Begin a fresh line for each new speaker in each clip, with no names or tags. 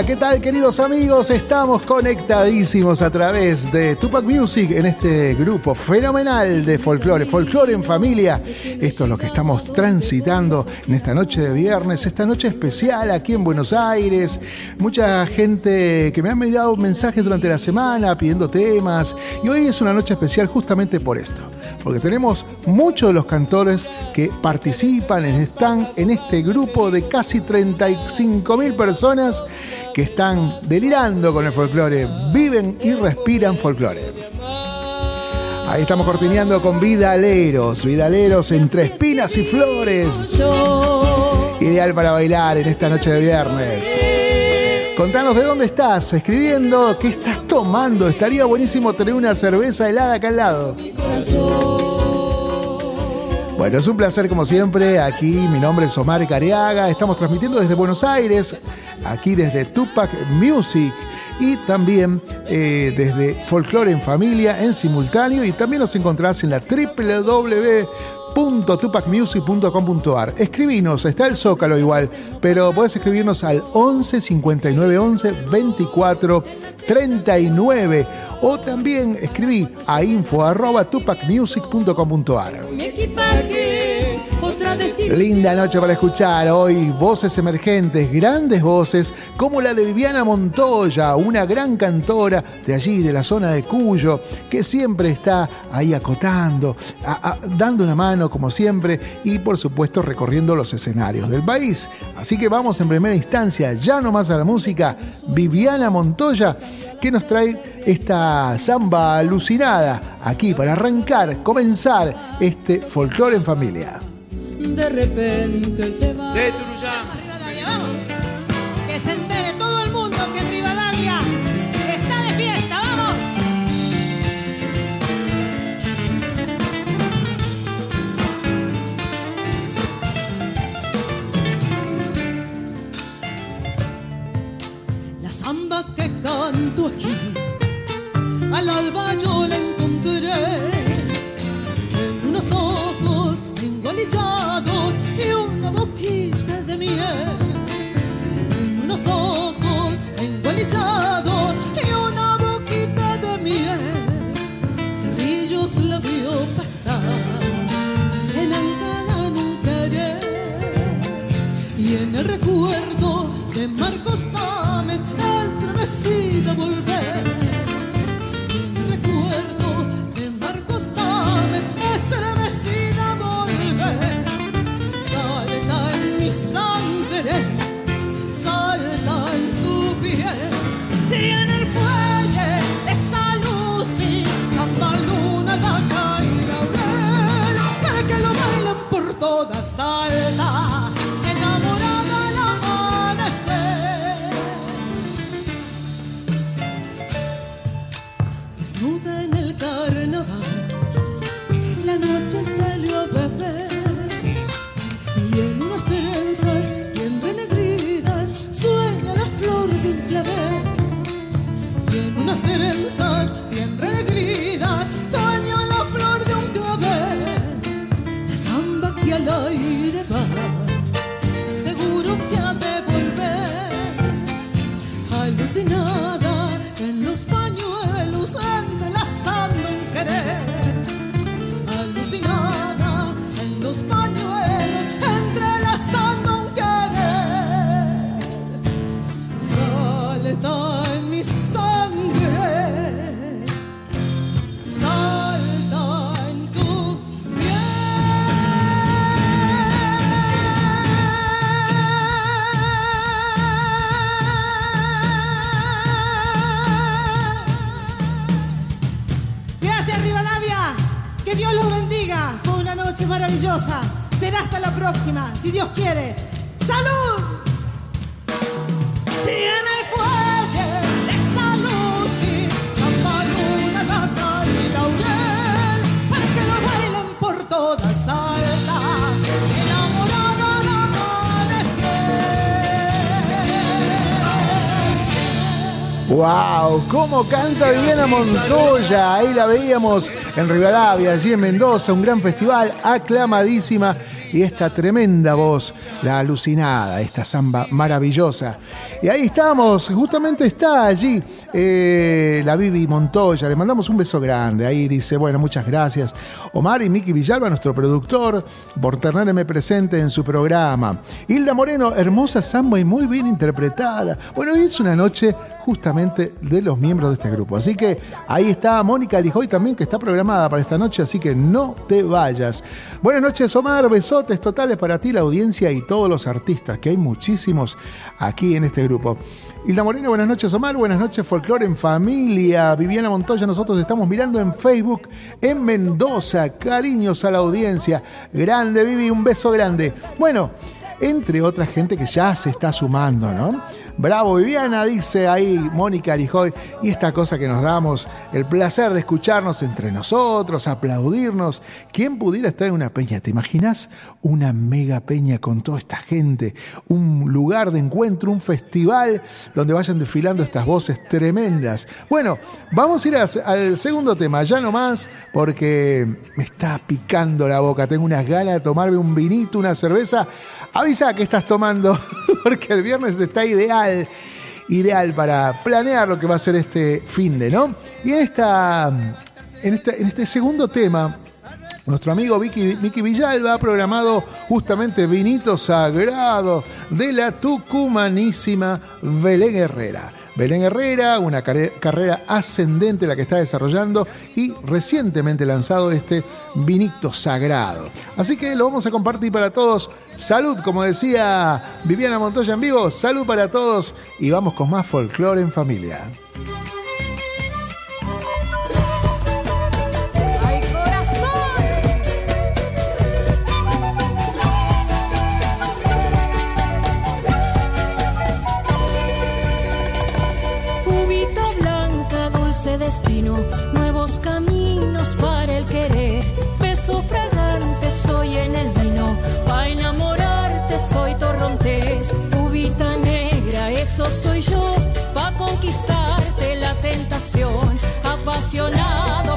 ¿Qué tal queridos amigos? Estamos conectadísimos a través de Tupac Music en este grupo fenomenal de folclore, folclore en familia. Esto es lo que estamos transitando en esta noche de viernes, esta noche especial aquí en Buenos Aires. Mucha gente que me ha enviado mensajes durante la semana pidiendo temas y hoy es una noche especial justamente por esto, porque tenemos muchos de los cantores que participan, están en este grupo de casi 35 mil personas que están delirando con el folclore, viven y respiran folclore. Ahí estamos cortineando con Vidaleros, Vidaleros entre espinas y flores. Ideal para bailar en esta noche de viernes. Contanos de dónde estás escribiendo, qué estás tomando. Estaría buenísimo tener una cerveza helada acá al lado. Bueno, es un placer como siempre. Aquí mi nombre es Omar Careaga. Estamos transmitiendo desde Buenos Aires, aquí desde Tupac Music y también eh, desde Folklore en Familia en simultáneo. Y también nos encontrás en la www www.tupacmusic.com.ar. Escribinos, está el Zócalo igual, pero puedes escribirnos al 11 59 11 24 39 o también escribí a info arroba tupacmusic.com.ar. Linda noche para escuchar. Hoy voces emergentes, grandes voces, como la de Viviana Montoya, una gran cantora de allí, de la zona de Cuyo, que siempre está ahí acotando, dando una mano como siempre y por supuesto recorriendo los escenarios del país. Así que vamos en primera instancia, ya nomás a la música, Viviana Montoya, que nos trae esta samba alucinada aquí para arrancar, comenzar este folclore en familia
de repente se va. De Rivadavia, vamos. Que se entere todo el mundo que Rivadavia está de fiesta, vamos. La samba que canto aquí, al alba yo la encontré en unos ojos y una boquita de miel. En unos ojos engualichados y una boquita de miel. Cerrillos la vio pasar en Ancada nunca Y en el recuerdo de Marcos Tames estremecida volver.
¿Cómo canta Viviana Montoya? Ahí la veíamos en Rivadavia, allí en Mendoza, un gran festival, aclamadísima. Y esta tremenda voz, la alucinada, esta samba maravillosa. Y ahí estamos, justamente está allí eh, la Vivi Montoya. Le mandamos un beso grande. Ahí dice, bueno, muchas gracias. Omar y Miki Villalba, nuestro productor, por tenerme presente en su programa. Hilda Moreno, hermosa samba y muy bien interpretada. Bueno, hoy es una noche justamente de los miembros de este grupo. Así que ahí está Mónica Lijoy también, que está para esta noche, así que no te vayas. Buenas noches, Omar. Besotes totales para ti, la audiencia y todos los artistas, que hay muchísimos aquí en este grupo. Hilda Moreno, buenas noches Omar, buenas noches Folklore en Familia, Viviana Montoya, nosotros estamos mirando en Facebook en Mendoza, cariños a la audiencia, grande Vivi, un beso grande. Bueno, entre otra gente que ya se está sumando, ¿no? Bravo Viviana, dice ahí Mónica Alijoy, y esta cosa que nos damos, el placer de escucharnos entre nosotros, aplaudirnos. ¿Quién pudiera estar en una peña? ¿Te imaginas? Una mega peña con toda esta gente, un lugar de encuentro, un festival donde vayan desfilando estas voces tremendas. Bueno, vamos a ir al segundo tema, ya nomás, porque me está picando la boca, tengo unas ganas de tomarme un vinito, una cerveza. Avisa que estás tomando, porque el viernes está ideal, ideal para planear lo que va a ser este fin de, ¿no? Y en esta, en este, en este segundo tema, nuestro amigo Vicky, Vicky Villalba ha programado justamente Vinito Sagrado de la tucumanísima Belén Herrera. Belén Herrera, una carrera ascendente la que está desarrollando y recientemente lanzado este Vinito Sagrado. Así que lo vamos a compartir para todos. Salud, como decía Viviana Montoya en vivo, salud para todos y vamos con más folclore en familia.
Nuevos caminos para el querer. Beso fragante soy en el vino, para enamorarte soy torrontés. Uvita negra, eso soy yo, para conquistarte la tentación. Apasionado,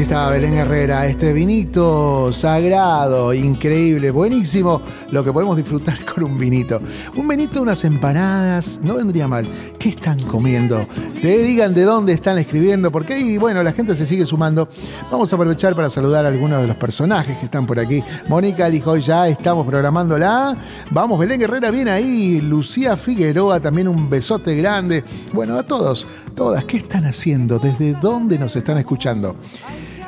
Allí estaba Belén Herrera, este vinito sagrado, increíble, buenísimo, lo que podemos disfrutar con un vinito. Un vinito, unas empanadas, no vendría mal. ¿Qué están comiendo? Te digan de dónde están escribiendo, porque ahí, bueno, la gente se sigue sumando. Vamos a aprovechar para saludar a algunos de los personajes que están por aquí. Mónica Lijoy, ya estamos programándola. Vamos, Belén Herrera viene ahí. Lucía Figueroa, también un besote grande. Bueno, a todos, todas, ¿qué están haciendo? ¿Desde dónde nos están escuchando?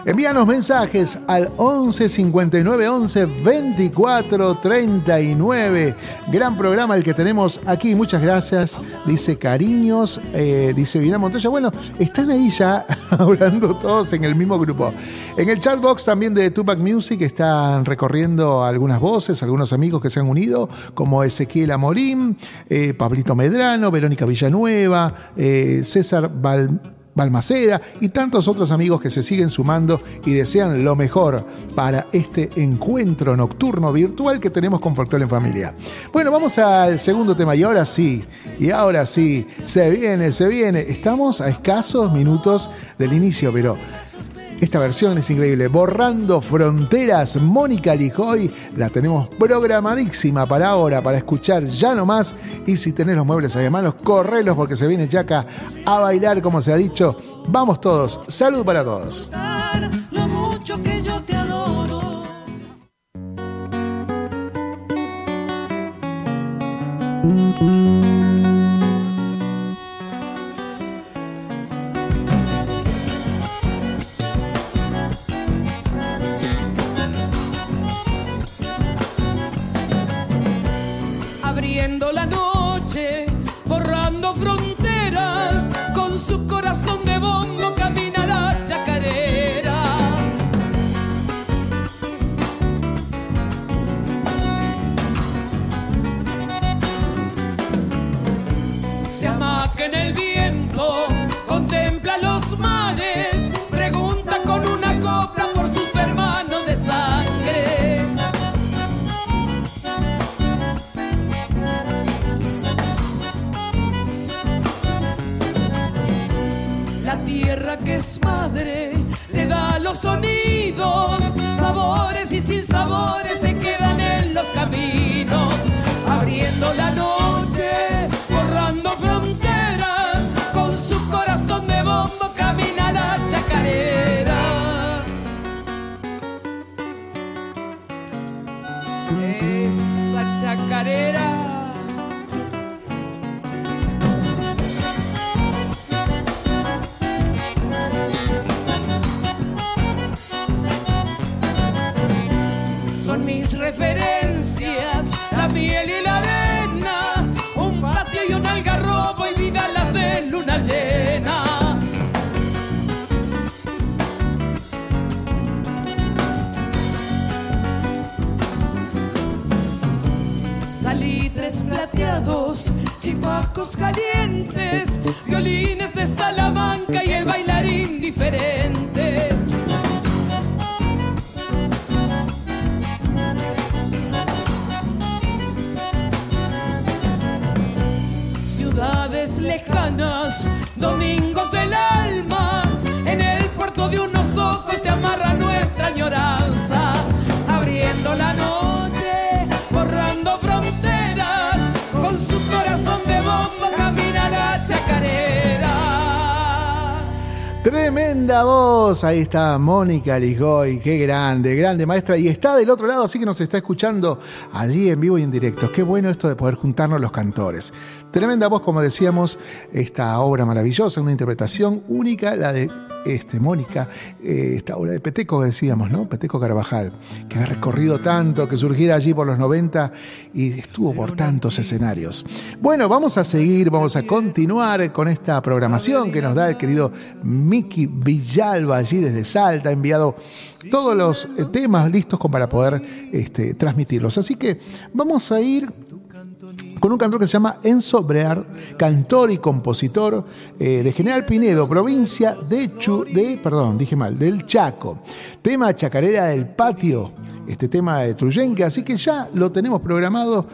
Envíanos mensajes al 11 59 11 24 39. Gran programa el que tenemos aquí. Muchas gracias. Dice cariños. Eh, dice Vina Montoya. Bueno, están ahí ya hablando todos en el mismo grupo. En el chatbox también de Tupac Music están recorriendo algunas voces, algunos amigos que se han unido, como Ezequiel Amorín, eh, Pablito Medrano, Verónica Villanueva, eh, César Val. Balmaceda y tantos otros amigos que se siguen sumando y desean lo mejor para este encuentro nocturno virtual que tenemos con Folklore en Familia. Bueno, vamos al segundo tema y ahora sí, y ahora sí, se viene, se viene. Estamos a escasos minutos del inicio, pero esta versión es increíble. Borrando Fronteras, Mónica Lijoy, la tenemos programadísima para ahora, para escuchar ya nomás. Y si tenés los muebles ahí a manos, correlos porque se viene Chaca a bailar, como se ha dicho. Vamos todos. Salud para todos.
Calientes, violines de Salamanca y el bailarín diferente.
Tremenda voz, ahí está Mónica Ligoy, qué grande, grande maestra, y está del otro lado, así que nos está escuchando allí en vivo y en directo. Qué bueno esto de poder juntarnos los cantores. Tremenda voz, como decíamos, esta obra maravillosa, una interpretación única, la de este, Mónica, eh, esta obra de Peteco, decíamos, ¿no? Peteco Carvajal, que ha recorrido tanto, que surgiera allí por los 90 y estuvo por tantos escenarios. Bueno, vamos a seguir, vamos a continuar con esta programación que nos da el querido Miki Villalba allí desde Salta, ha enviado todos los eh, temas listos como para poder este, transmitirlos. Así que vamos a ir con un cantor que se llama Enzo cantor y compositor eh, de General Pinedo, provincia de, Chu, de, perdón, dije mal, del Chaco. Tema Chacarera del Patio, este tema de Truyenque, así que ya lo tenemos programado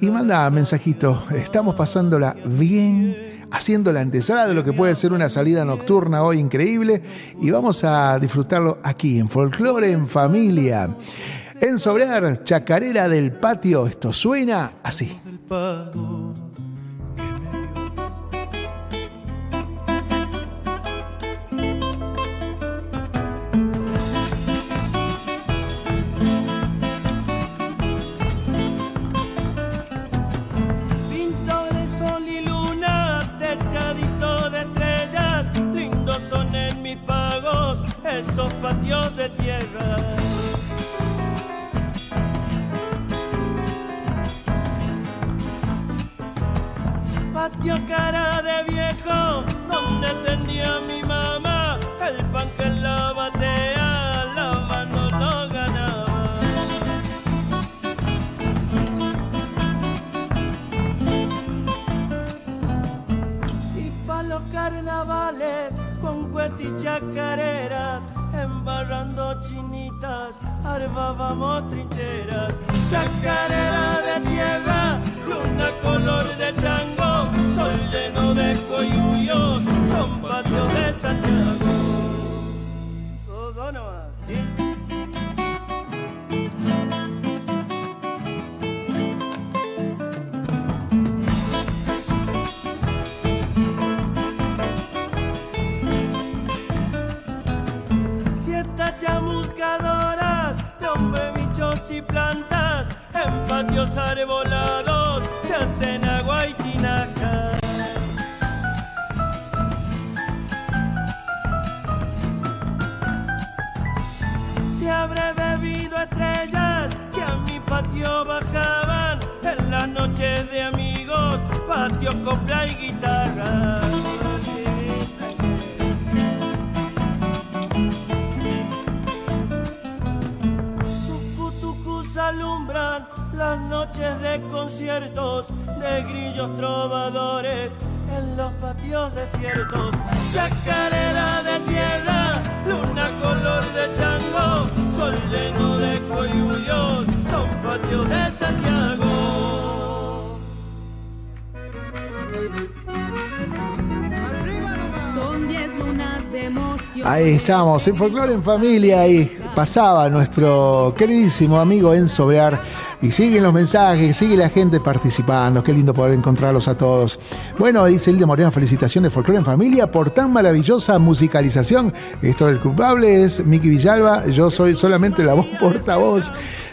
y manda mensajito, estamos pasándola bien haciendo la antesala de lo que puede ser una salida nocturna hoy increíble y vamos a disfrutarlo aquí en Folklore en Familia. En Sobrar, Chacarera del Patio, esto suena así.
Del las noches de conciertos de grillos trovadores en los patios desiertos. Chacarera de tierra, luna color de chango, sol lleno de coyuyos, son patios de Santiago.
Ahí estamos, en Folklore en Familia, y pasaba nuestro queridísimo amigo Enzo Bear, y siguen los mensajes, sigue la gente participando, qué lindo poder encontrarlos a todos. Bueno, dice Hilde Moreno, felicitaciones Folklore en Familia por tan maravillosa musicalización. Esto del culpable es Miki Villalba, yo soy solamente la voz portavoz.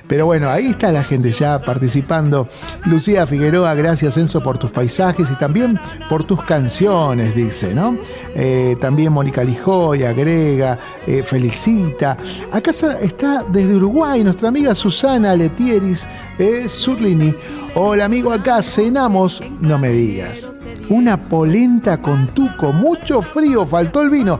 Pero bueno, ahí está la gente ya participando. Lucía Figueroa, gracias Enzo por tus paisajes y también por tus canciones, dice, ¿no? Eh, también Mónica Lijoy agrega, eh, felicita. Acá está desde Uruguay nuestra amiga Susana Letieris eh, Zurlini. Hola amigo, acá cenamos, no me digas. Una polenta con tuco, mucho frío, faltó el vino.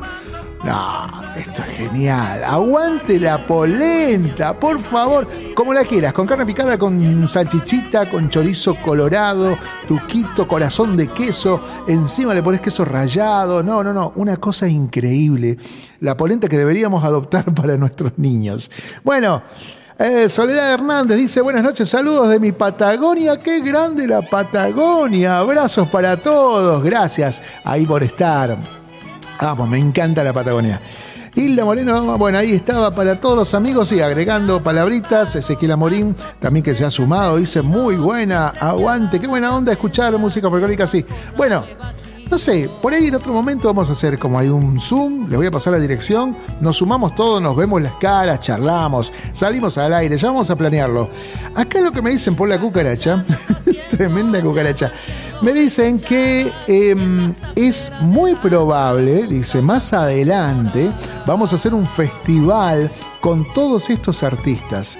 No, esto es genial. Aguante la polenta, por favor. Como la quieras, con carne picada, con salchichita, con chorizo colorado, tuquito, corazón de queso. Encima le pones queso rallado. No, no, no. Una cosa increíble. La polenta que deberíamos adoptar para nuestros niños. Bueno. Eh, Soledad Hernández dice buenas noches, saludos de mi Patagonia, qué grande la Patagonia, abrazos para todos, gracias ahí por estar. Vamos, me encanta la Patagonia. Hilda Moreno, bueno, ahí estaba para todos los amigos y agregando palabritas. Ezequiel Amorín, también que se ha sumado, dice muy buena, aguante, qué buena onda escuchar música folclórica así. Bueno, no sé, por ahí en otro momento vamos a hacer como hay un Zoom, les voy a pasar la dirección, nos sumamos todos, nos vemos las caras, charlamos, salimos al aire, ya vamos a planearlo. Acá lo que me dicen por la cucaracha, tremenda cucaracha, me dicen que eh, es muy probable, dice, más adelante vamos a hacer un festival con todos estos artistas.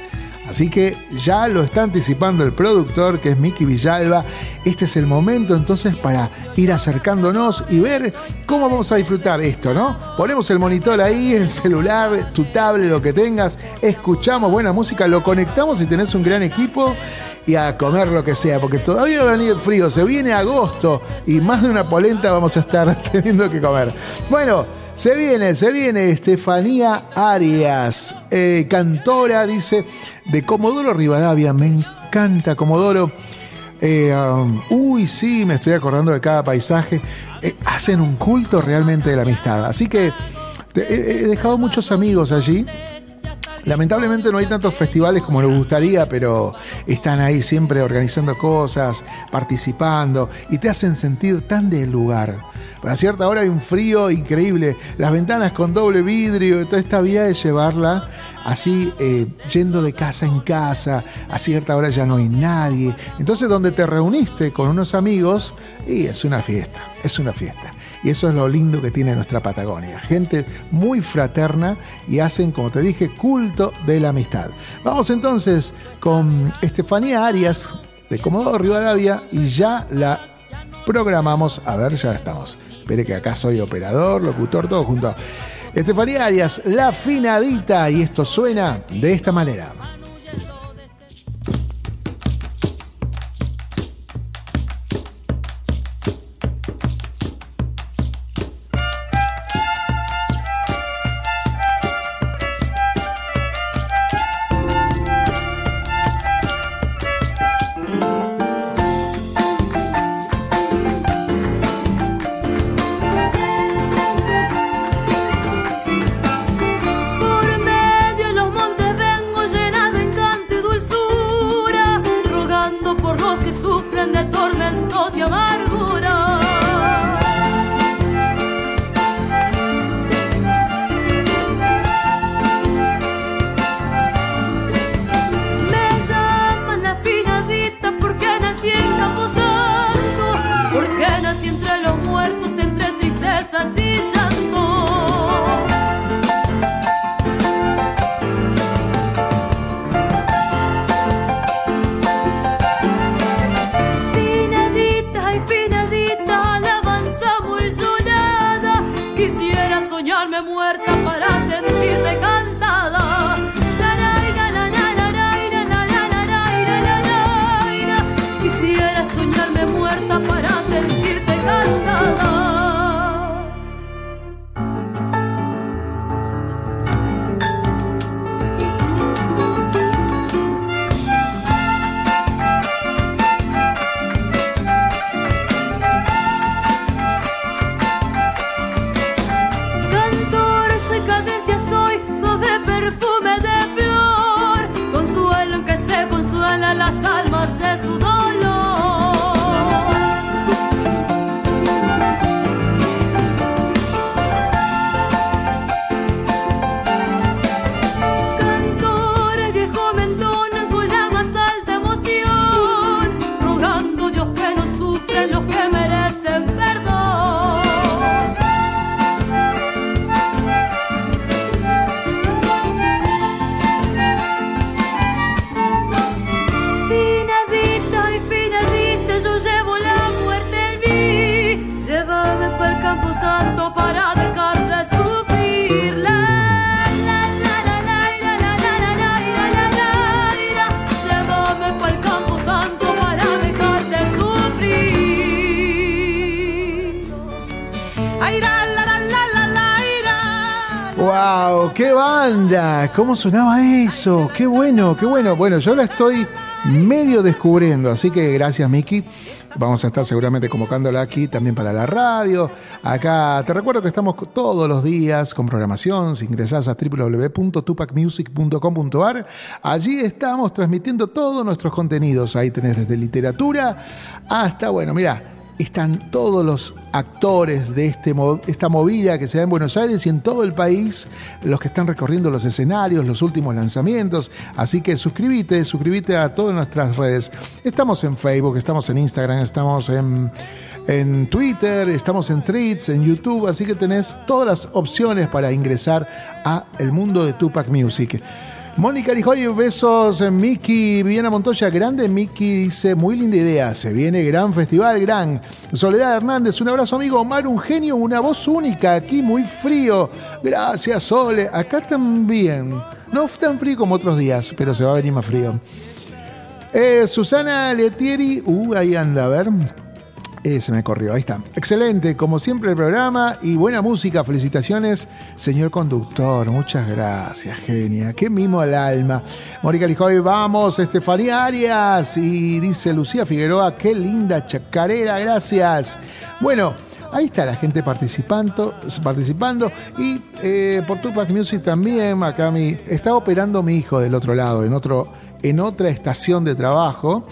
Así que ya lo está anticipando el productor, que es Miki Villalba. Este es el momento entonces para ir acercándonos y ver cómo vamos a disfrutar esto, ¿no? Ponemos el monitor ahí, el celular, tu tablet, lo que tengas, escuchamos buena música, lo conectamos y tenés un gran equipo y a comer lo que sea, porque todavía va a venir frío, se viene agosto y más de una polenta vamos a estar teniendo que comer. Bueno, se viene, se viene Estefanía Arias, eh, cantora, dice, de Comodoro Rivadavia. Me encanta Comodoro. Eh, um, uy, sí, me estoy acordando de cada paisaje. Eh, hacen un culto realmente de la amistad. Así que he dejado muchos amigos allí. Lamentablemente no hay tantos festivales como nos gustaría, pero están ahí siempre organizando cosas, participando y te hacen sentir tan del lugar. A cierta hora hay un frío increíble, las ventanas con doble vidrio, toda esta vía de llevarla así eh, yendo de casa en casa, a cierta hora ya no hay nadie. Entonces donde te reuniste con unos amigos, y es una fiesta, es una fiesta. Y eso es lo lindo que tiene nuestra Patagonia. Gente muy fraterna y hacen, como te dije, culto de la amistad. Vamos entonces con Estefanía Arias de Comodoro Rivadavia y ya la programamos. A ver, ya estamos. Espere que acá soy operador, locutor, todo junto. Estefanía Arias, la finadita. Y esto suena de esta manera. ¿Cómo sonaba eso? ¡Qué bueno, qué bueno! Bueno, yo la estoy medio descubriendo, así que gracias, Miki. Vamos a estar seguramente convocándola aquí también para la radio. Acá te recuerdo que estamos todos los días con programación. Si ingresás a www.tupacmusic.com.ar, allí estamos transmitiendo todos nuestros contenidos. Ahí tenés desde literatura hasta, bueno, mira, están todos los actores de este, esta movida que se da en Buenos Aires y en todo el país, los que están recorriendo los escenarios, los últimos lanzamientos. Así que suscríbete, suscríbete a todas nuestras redes. Estamos en Facebook, estamos en Instagram, estamos en, en Twitter, estamos en Tweets, en YouTube, así que tenés todas las opciones para ingresar a el mundo de Tupac Music. Mónica Lijoy, besos. eh, Miki, Viviana Montoya, grande. Miki dice, muy linda idea. Se viene gran festival, gran. Soledad Hernández, un abrazo, amigo. Omar, un genio, una voz única. Aquí muy frío. Gracias, Sole. Acá también. No tan frío como otros días, pero se va a venir más frío. Eh, Susana Letieri, uh, ahí anda, a ver. Eh, se me corrió, ahí está. Excelente, como siempre el programa y buena música. Felicitaciones, señor conductor. Muchas gracias, genia. Qué mimo al alma. Mónica Lijoy, vamos, Estefanía Arias. Y dice Lucía Figueroa, qué linda chacarera, gracias. Bueno, Ahí está la gente participando, participando y eh, por Tupac Music también, acá está operando mi hijo del otro lado, en, otro, en otra estación de trabajo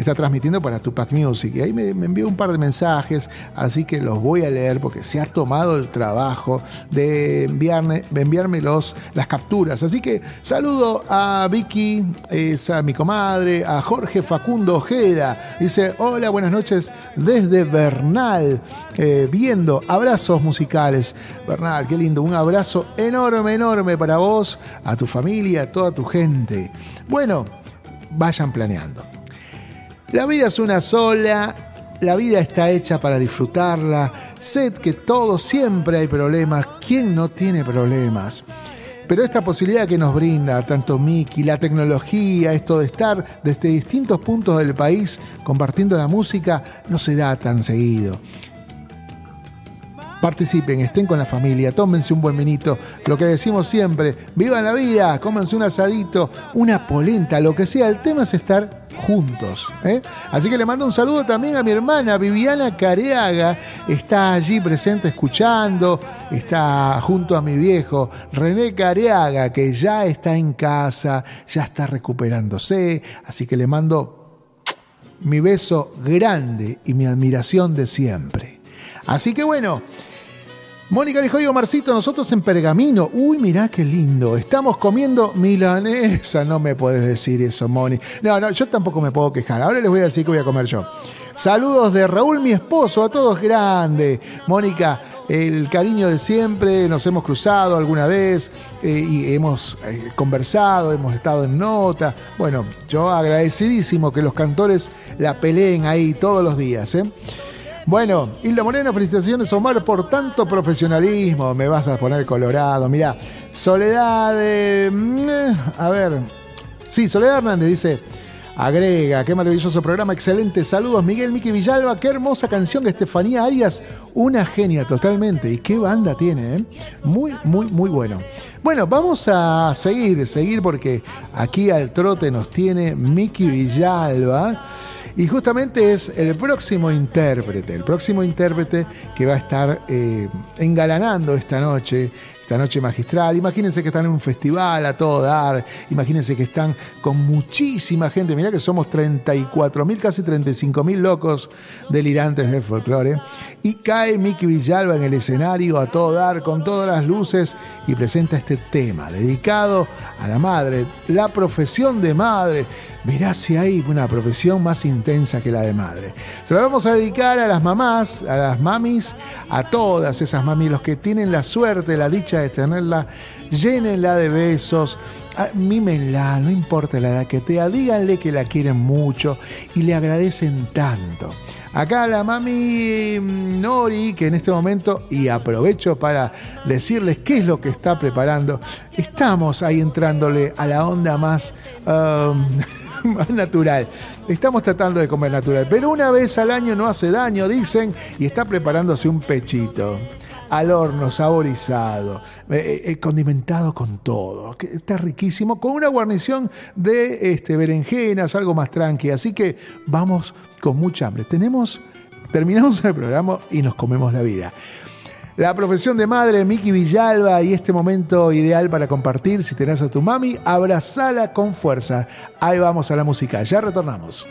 está transmitiendo para Tupac Music. Y ahí me, envió un par de mensajes, así que los voy a leer porque se ha tomado el trabajo de, enviarme, enviarme los, las capturas. Así que saludo a Vicky, a mi comadre, a Jorge Facundo Ojeda. Dice, hola, buenas noches desde Bernal, eh, viendo abrazos musicales. Bernal, qué lindo, un abrazo enorme, enorme para vos, a tu familia, a toda tu gente. Bueno, vayan planeando. La vida es una sola, la vida está hecha para disfrutarla. Sé que todo siempre hay problemas. ¿Quién no tiene problemas? Pero esta posibilidad que nos brinda tanto Miki, la tecnología, esto de estar desde distintos puntos del país compartiendo la música, no se da tan seguido. Participen, estén con la familia, tómense un buen vinito, lo que decimos siempre, vivan la vida, cómanse un asadito, una polenta, lo que sea, el tema es estar juntos. ¿eh? Así que le mando un saludo también a mi hermana Viviana Careaga, está allí presente escuchando, está junto a mi viejo René Careaga, que ya está en casa, ya está recuperándose, así que le mando mi beso grande y mi admiración de siempre. Así que bueno, Mónica dijo, digo, Marcito, nosotros en Pergamino. Uy, mirá qué lindo. Estamos comiendo milanesa. No me puedes decir eso, Moni. No, no, yo tampoco me puedo quejar. Ahora les voy a decir que voy a comer yo. Saludos de Raúl, mi esposo, a todos grandes. Mónica, el cariño de siempre, nos hemos cruzado alguna vez eh, y hemos eh, conversado, hemos estado en nota. Bueno, yo agradecidísimo que los cantores la peleen ahí todos los días. ¿eh? Bueno, Hilda Moreno, felicitaciones Omar por tanto profesionalismo. Me vas a poner colorado. Mira, Soledad de... Mm, a ver. Sí, Soledad Hernández dice... Agrega, qué maravilloso programa, excelente. Saludos, Miguel Miki Villalba, qué hermosa canción de Estefanía Arias, una genia totalmente. Y qué banda tiene, ¿eh? Muy, muy, muy bueno. Bueno, vamos a seguir, seguir porque aquí al trote nos tiene Miki Villalba. Y justamente es el próximo intérprete, el próximo intérprete que va a estar eh, engalanando esta noche esta noche magistral. Imagínense que están en un festival a todo dar, imagínense que están con muchísima gente. Mirá que somos 34 mil, casi 35 mil locos delirantes del folclore. Y cae Miki Villalba en el escenario a todo dar, con todas las luces, y presenta este tema dedicado a la madre, la profesión de madre. Mirá si hay una profesión más intensa que la de madre. Se lo vamos a dedicar a las mamás, a las mamis, a todas esas mamis, los que tienen la suerte, la dicha de tenerla, llénenla de besos, mímenla, no importa la edad que tenga, díganle que la quieren mucho y le agradecen tanto. Acá la mami mm, Nori, que en este momento, y aprovecho para decirles qué es lo que está preparando, estamos ahí entrándole a la onda más... Um, más natural. Estamos tratando de comer natural, pero una vez al año no hace daño, dicen, y está preparándose un pechito al horno, saborizado, eh, eh, condimentado con todo. Está riquísimo, con una guarnición de este, berenjenas, algo más tranqui. Así que vamos con mucha hambre. Tenemos, terminamos el programa y nos comemos la vida. La profesión de madre, Miki Villalba, y este momento ideal para compartir. Si tenés a tu mami, abrazala con fuerza. Ahí vamos a la música. Ya retornamos.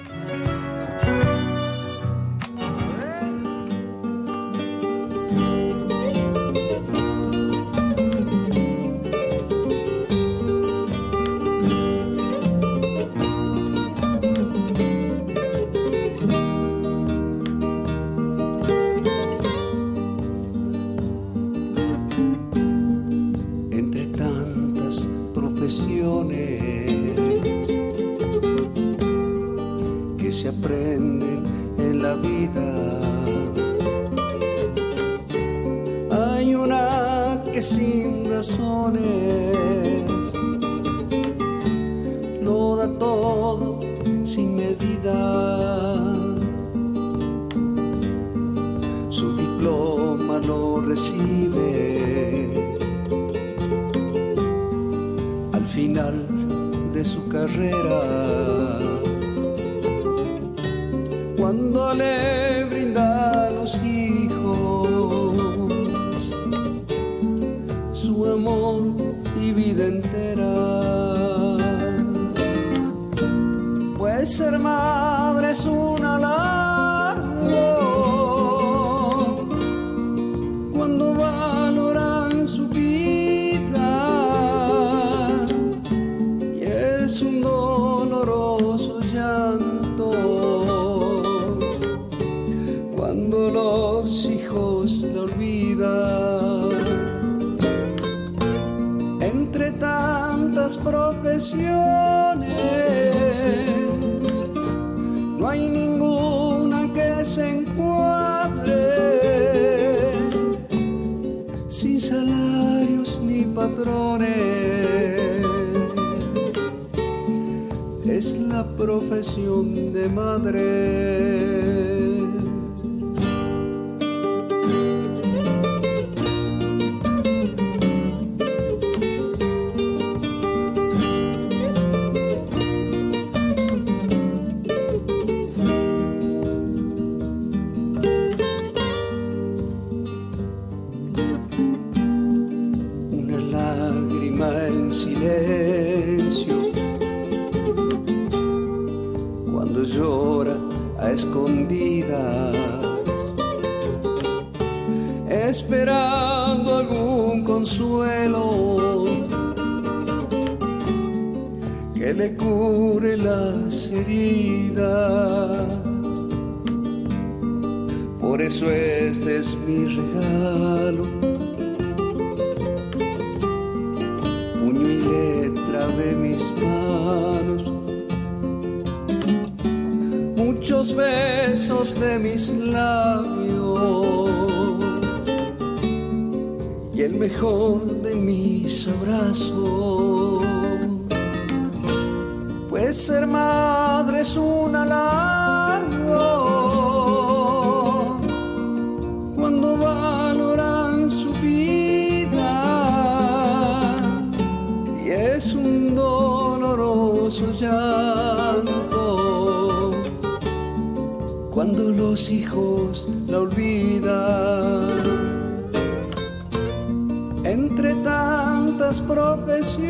Es un doloroso llanto. Cuando los hijos la olvidan. Entre tantas profesiones profesión de madre. Eso este es mi regalo. Puño y letra de mis manos, muchos besos de mis labios. Y el mejor de mis abrazos. Los hijos la olvidan entre tantas profesiones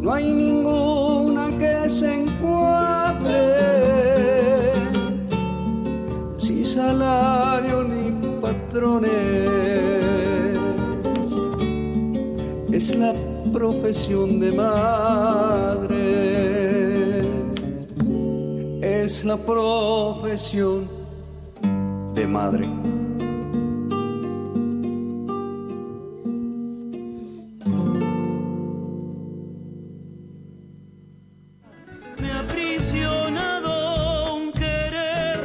no hay ninguna que se encuadre sin salario ni patrones. Es la profesión de madre. La profesión de madre.
Me ha aprisionado un querer.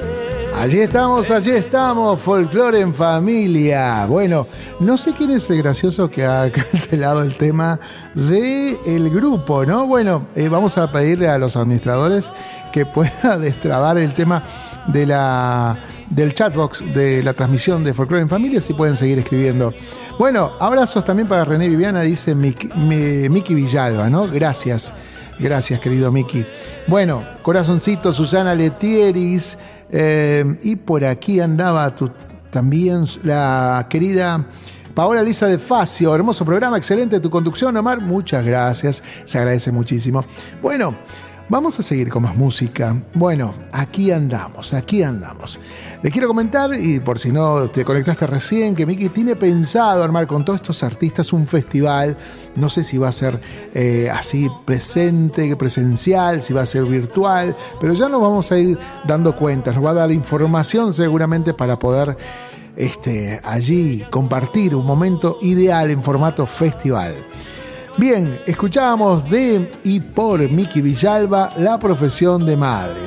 Allí estamos, allí estamos, folclore en familia. Bueno, no sé quién es el gracioso que ha cancelado el tema del el grupo, ¿no? Bueno, eh, vamos a pedirle a los administradores que pueda destrabar el tema de la del chatbox de la transmisión de Folclore en Familia, si pueden seguir escribiendo. Bueno, abrazos también para René Viviana, dice Miki, Mi- Miki Villalba, ¿no? Gracias. Gracias, querido Miki. Bueno, corazoncito, Susana Letieris. eh, y por aquí andaba también la querida Paola Lisa de Facio. Hermoso programa, excelente tu conducción, Omar. Muchas gracias, se agradece muchísimo. Bueno, vamos a seguir con más música. Bueno, aquí andamos, aquí andamos. Les quiero comentar, y por si no te conectaste recién, que Miki tiene pensado armar con todos estos artistas un festival. No sé si va a ser eh, así presente, presencial, si va a ser virtual, pero ya nos vamos a ir dando cuenta. Nos va a dar información seguramente para poder este, allí compartir un momento ideal en formato festival. Bien, escuchábamos de y por Miki Villalba la profesión de madre.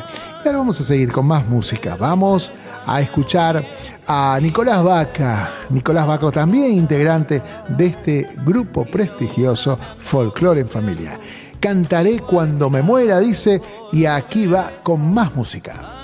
Y ahora vamos a seguir con más música. Vamos a escuchar a Nicolás Vaca. Nicolás Vaca también integrante de este grupo prestigioso Folklore en Familia. Cantaré cuando me muera, dice, y aquí va con más música.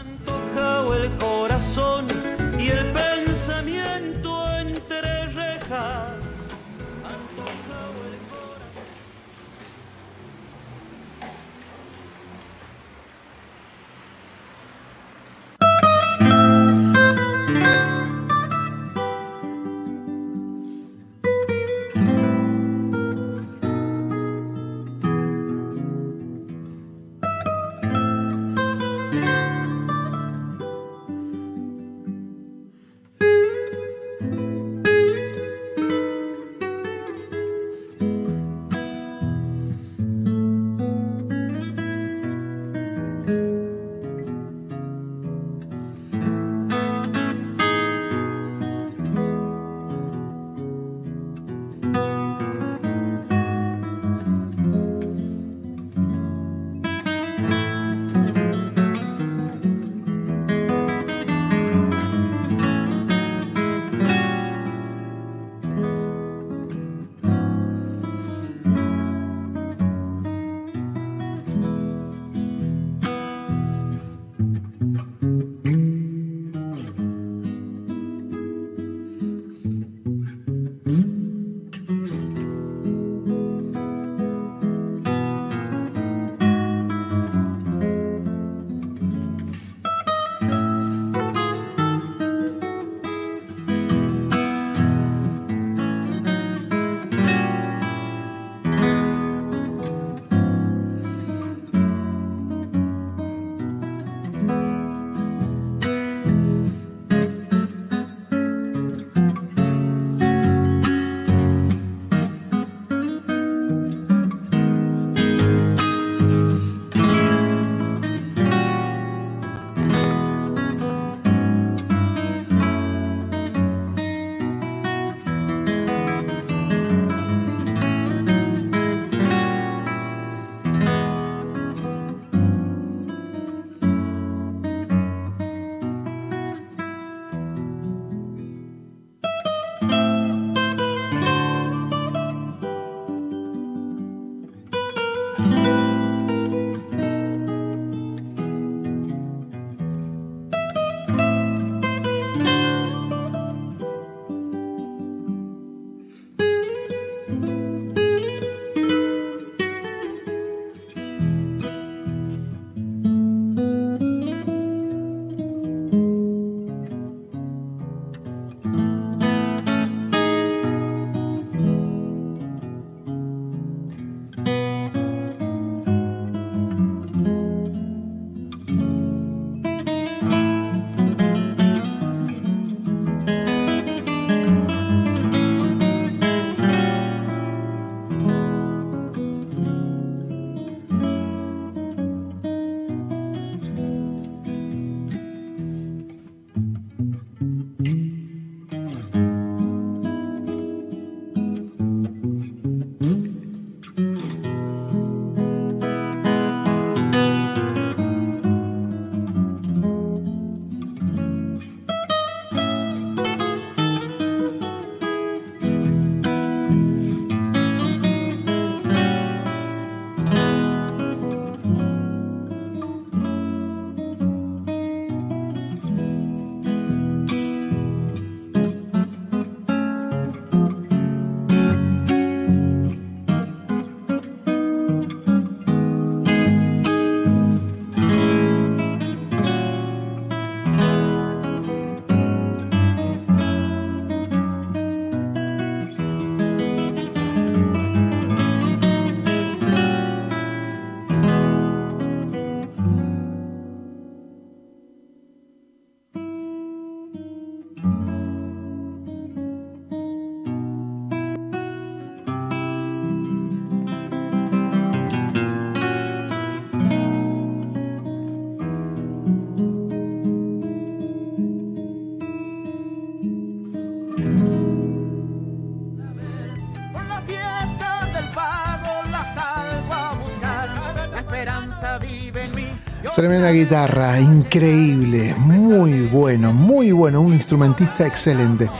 Tremenda guitarra, increíble, muy bueno, muy bueno, un instrumentista excelente.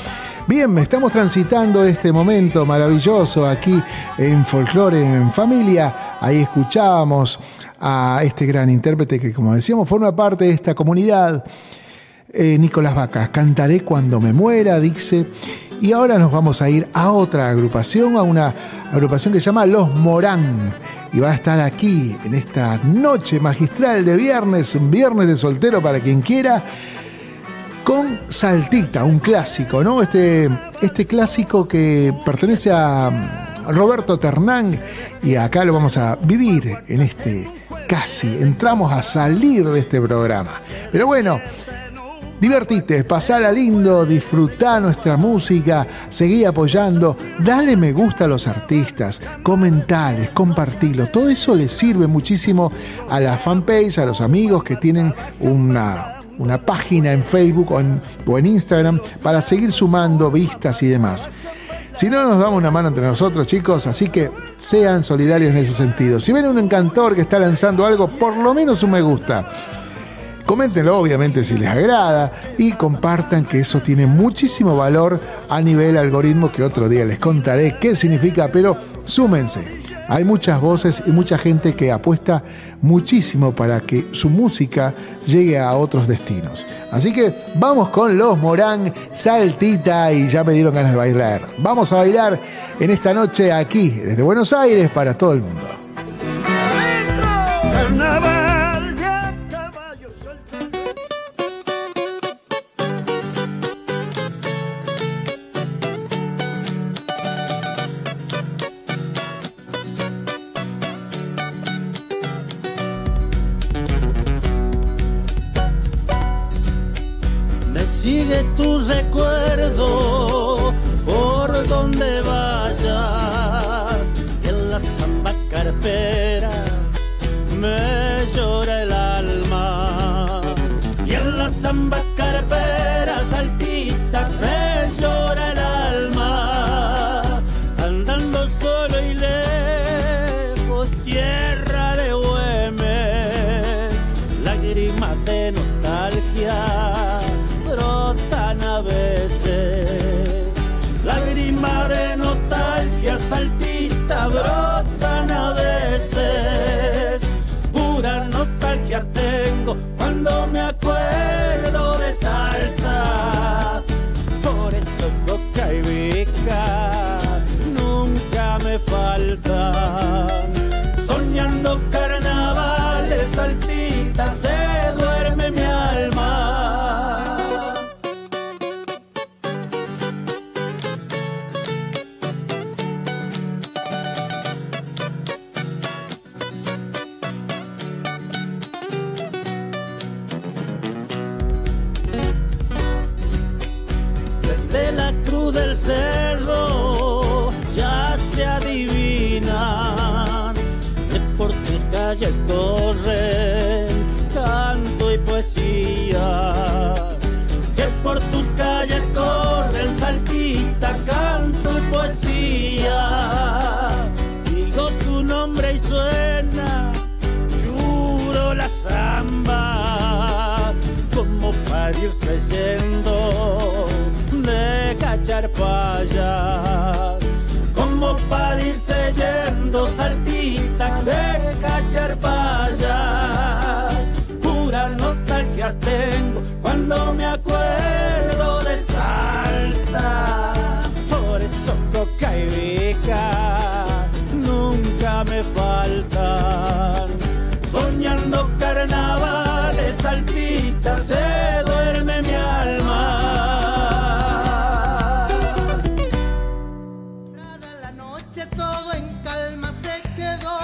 Bien, estamos transitando este momento maravilloso aquí en Folklore en Familia. Ahí escuchábamos a este gran intérprete que, como decíamos, forma parte de esta comunidad. Eh, Nicolás Vacas, cantaré cuando me muera, dice. Y ahora nos vamos a ir a otra agrupación, a una agrupación que se llama Los Morán. Y va a estar aquí en esta noche magistral de viernes, un viernes de soltero para quien quiera, con Saltita, un clásico, ¿no? Este, este clásico que pertenece a Roberto Ternán y acá lo vamos a vivir en este casi, entramos a salir de este programa. Pero bueno, Divertite, pasala lindo, disfrutá nuestra música, seguí apoyando, dale me gusta a los artistas, comentales, compartilo. Todo eso le sirve muchísimo a la fanpage, a los amigos que tienen una, una página en Facebook o en, o en Instagram para seguir sumando vistas y demás. Si no, nos damos una mano entre nosotros, chicos, así que sean solidarios en ese sentido. Si ven un encantor que está lanzando algo, por lo menos un me gusta. Coméntenlo obviamente si les agrada y compartan que eso tiene muchísimo valor a nivel algoritmo que otro día les contaré qué significa, pero súmense. Hay muchas voces y mucha gente que apuesta muchísimo para que su música llegue a otros destinos. Así que vamos con los Morán, saltita y ya me dieron ganas de bailar. Vamos a bailar en esta noche aquí, desde Buenos Aires, para todo el mundo.
Y en la nunca
me faltan. Soñando carnavales, saltita, se duerme mi alma.
La noche todo en calma se quedó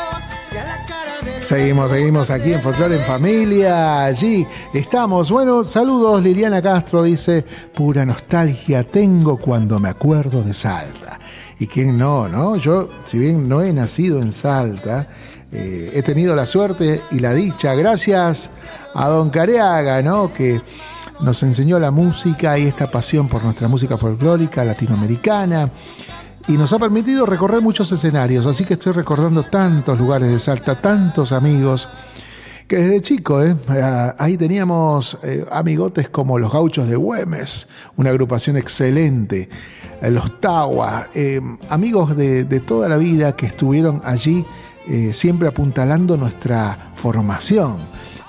y a la cara de
Seguimos, seguimos aquí en Folklore en Familia. Allí estamos. Bueno, saludos. Liliana Castro dice: Pura nostalgia tengo cuando me acuerdo de Salta. Y quién no, ¿no? Yo, si bien no he nacido en Salta, eh, he tenido la suerte y la dicha, gracias a Don Careaga, ¿no? Que nos enseñó la música y esta pasión por nuestra música folclórica latinoamericana y nos ha permitido recorrer muchos escenarios, así que estoy recordando tantos lugares de Salta, tantos amigos, que desde chico, ¿eh? Ah, ahí teníamos eh, amigotes como los gauchos de Güemes, una agrupación excelente, eh, los Tawa, eh, amigos de, de toda la vida que estuvieron allí eh, siempre apuntalando nuestra formación.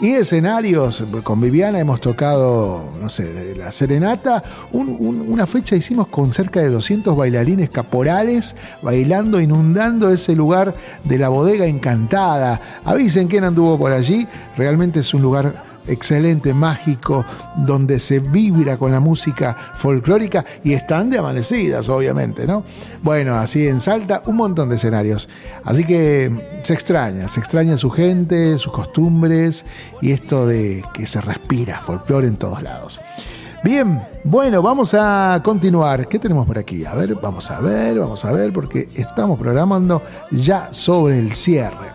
Y escenarios, con Viviana hemos tocado, no sé, la Serenata, un- un- una fecha hicimos con cerca de 200 bailarines caporales bailando, inundando ese lugar de la bodega encantada. Avisen quién anduvo por allí, realmente es un lugar excelente, mágico, donde se vibra con la música folclórica y están de amanecidas, obviamente, ¿no? Bueno, así en Salta, un montón de escenarios. Así que se extraña, se extraña su gente, sus costumbres y esto de que se respira folclore en todos lados. Bien, bueno, vamos a continuar. ¿Qué tenemos por aquí? A ver, vamos a ver, vamos a ver, porque estamos programando ya sobre el cierre.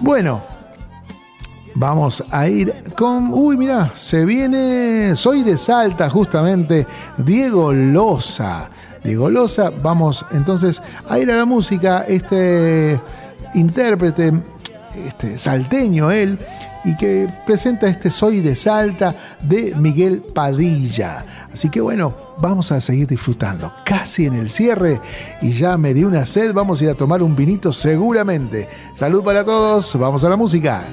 Bueno, Vamos a ir con. Uy, mira, se viene. Soy de Salta, justamente. Diego Loza. Diego Loza. Vamos entonces a ir a la música. Este intérprete, este salteño él, y que presenta este Soy de Salta de Miguel Padilla. Así que bueno, vamos a seguir disfrutando. Casi en el cierre y ya me dio una sed. Vamos a ir a tomar un vinito seguramente. Salud para todos. Vamos a la música.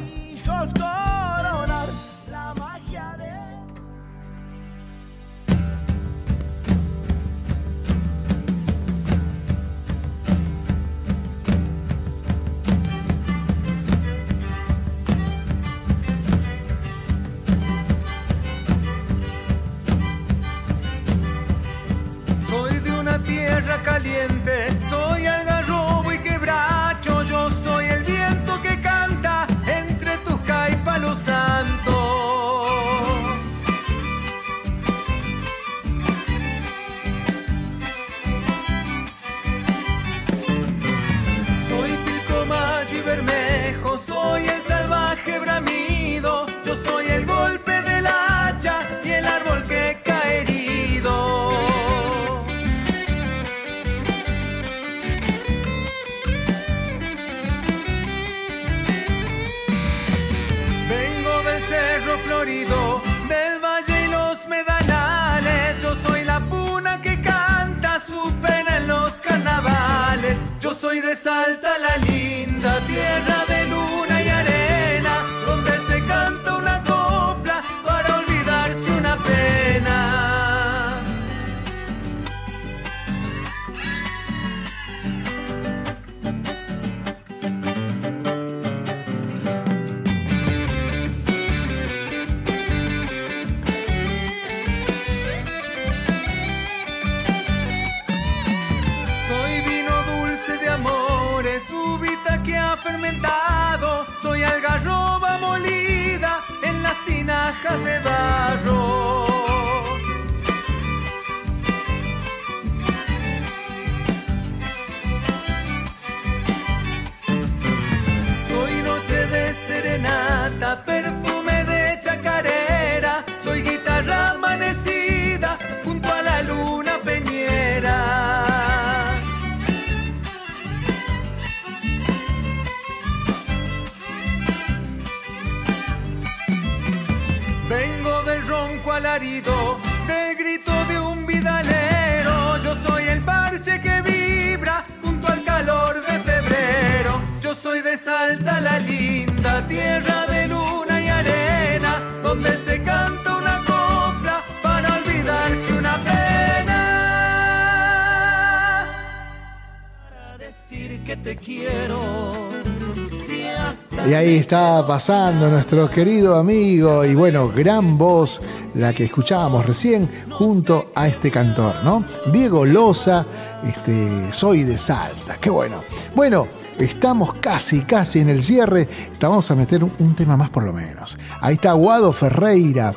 Está pasando nuestro querido amigo y bueno, gran voz, la que escuchábamos recién junto a este cantor, ¿no? Diego Loza, este, soy de Salta, qué bueno. Bueno, estamos casi, casi en el cierre, vamos a meter un, un tema más por lo menos. Ahí está Guado Ferreira.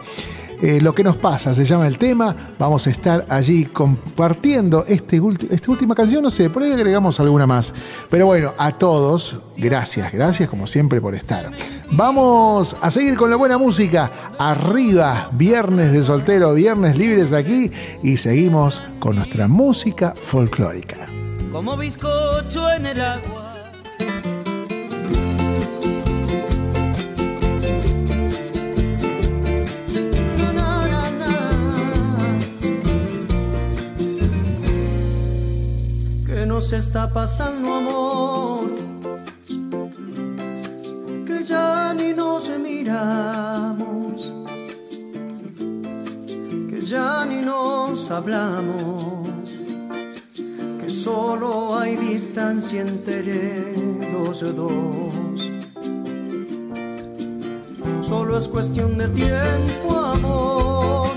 Eh, lo que nos pasa, se llama el tema. Vamos a estar allí compartiendo este esta última canción. No sé, por ahí agregamos alguna más. Pero bueno, a todos, gracias, gracias como siempre por estar. Vamos a seguir con la buena música. Arriba, viernes de soltero, viernes libres aquí. Y seguimos con nuestra música folclórica.
como bizcocho en el agua. Nos está pasando, amor? Que ya ni nos miramos, que ya ni nos hablamos que solo hay distancia entre los dos. Solo es cuestión de tiempo, amor,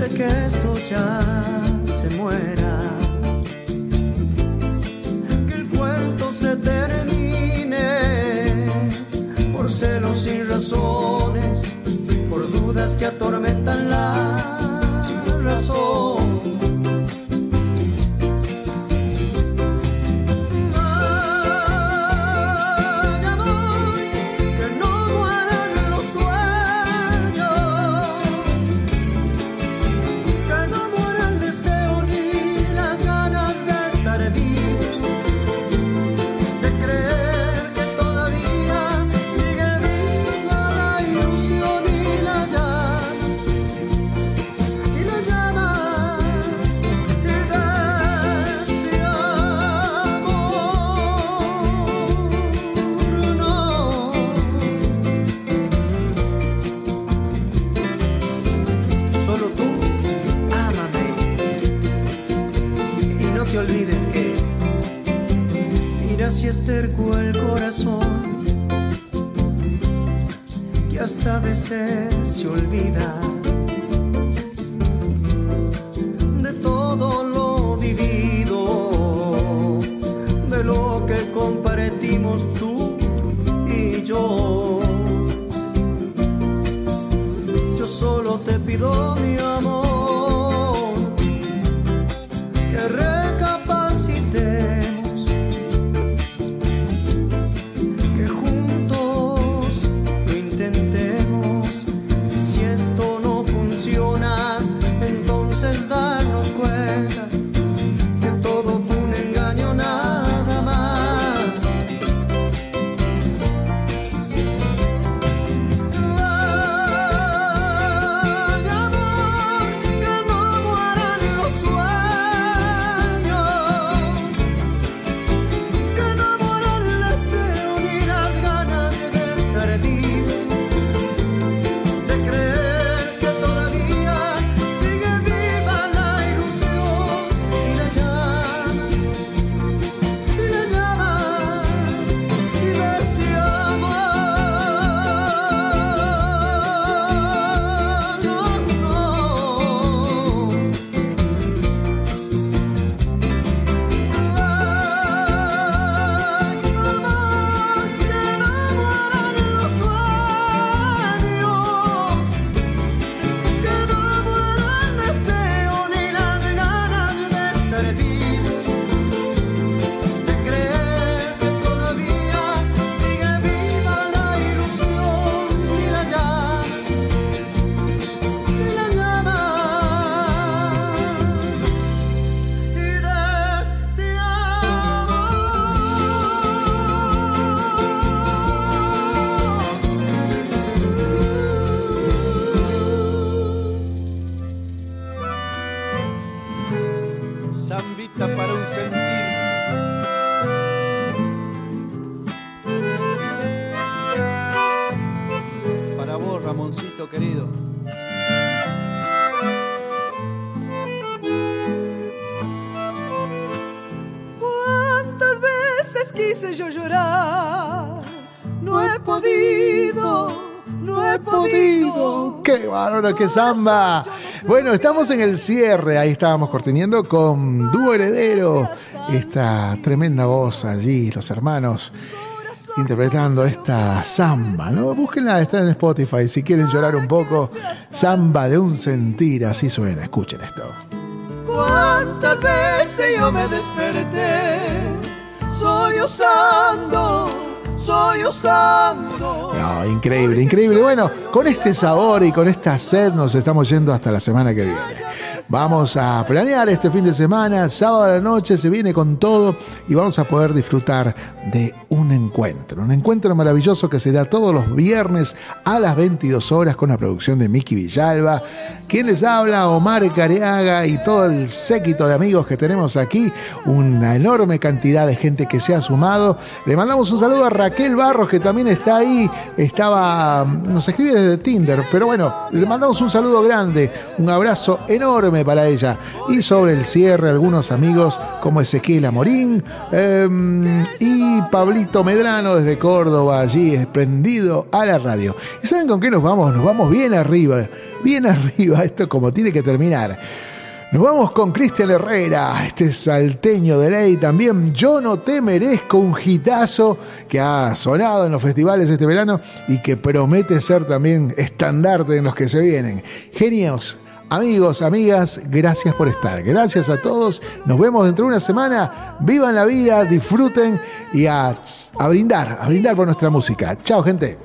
de que esto ya se muera. Termine por celos sin razones, por dudas que atormentan la razón. Terco el corazón que hasta a veces se olvida
¡Qué bárbaro, qué samba! Bueno, estamos en el cierre, ahí estábamos cortiniendo con Dúo Heredero, esta tremenda voz allí, los hermanos interpretando esta samba, ¿no? Búsquenla, está en Spotify, si quieren llorar un poco, samba de un sentir, así suena, escuchen esto.
¿Cuántas veces yo me desperté? Soy usando, soy usando.
No, increíble, increíble. Bueno, con este sabor y con esta sed nos estamos yendo hasta la semana que viene. Vamos a planear este fin de semana, sábado a la noche se viene con todo y vamos a poder disfrutar de un encuentro, un encuentro maravilloso que se da todos los viernes a las 22 horas con la producción de Miki Villalba. Quien les habla, Omar Careaga y todo el séquito de amigos que tenemos aquí, una enorme cantidad de gente que se ha sumado. Le mandamos un saludo a Raquel Barros que también está ahí, estaba, nos escribe desde Tinder, pero bueno, le mandamos un saludo grande, un abrazo enorme para ella. Y sobre el cierre, algunos amigos como Ezequiel Amorín eh, y Pablito Medrano desde Córdoba, allí prendido a la radio. ¿Y saben con qué nos vamos? Nos vamos bien arriba, bien arriba, esto como tiene que terminar. Nos vamos con Cristian Herrera, este salteño de ley también. Yo no te merezco un hitazo que ha sonado en los festivales este verano y que promete ser también estandarte en los que se vienen. Genios, Amigos, amigas, gracias por estar. Gracias a todos. Nos vemos dentro de una semana. Vivan la vida, disfruten y a, brindar, a brindar por nuestra música. Chao, gente.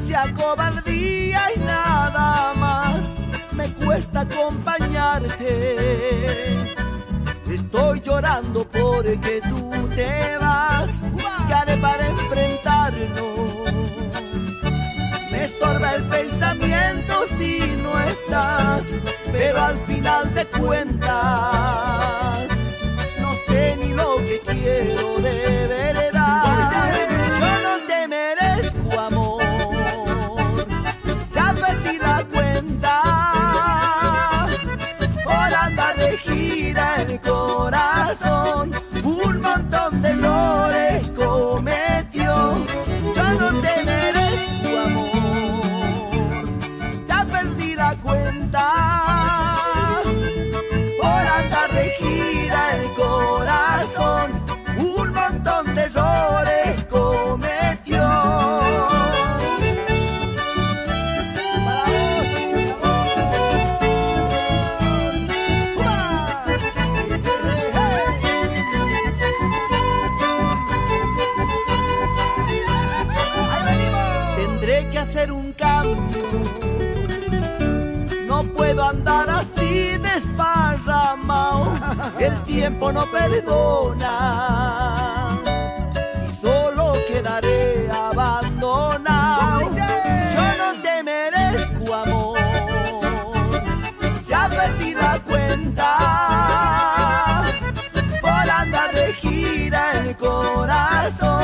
Sea cobardía y nada más me cuesta acompañarte. Estoy llorando porque tú te vas, ¿qué haré para enfrentarnos? Me estorba el pensamiento si no estás, pero al final de cuentas no sé ni lo que quiero perdí la tiempo no perdona. Y solo quedaré abandonado. Yo no te merezco amor, ya perdí la cuenta. Por andar de gira el corazón,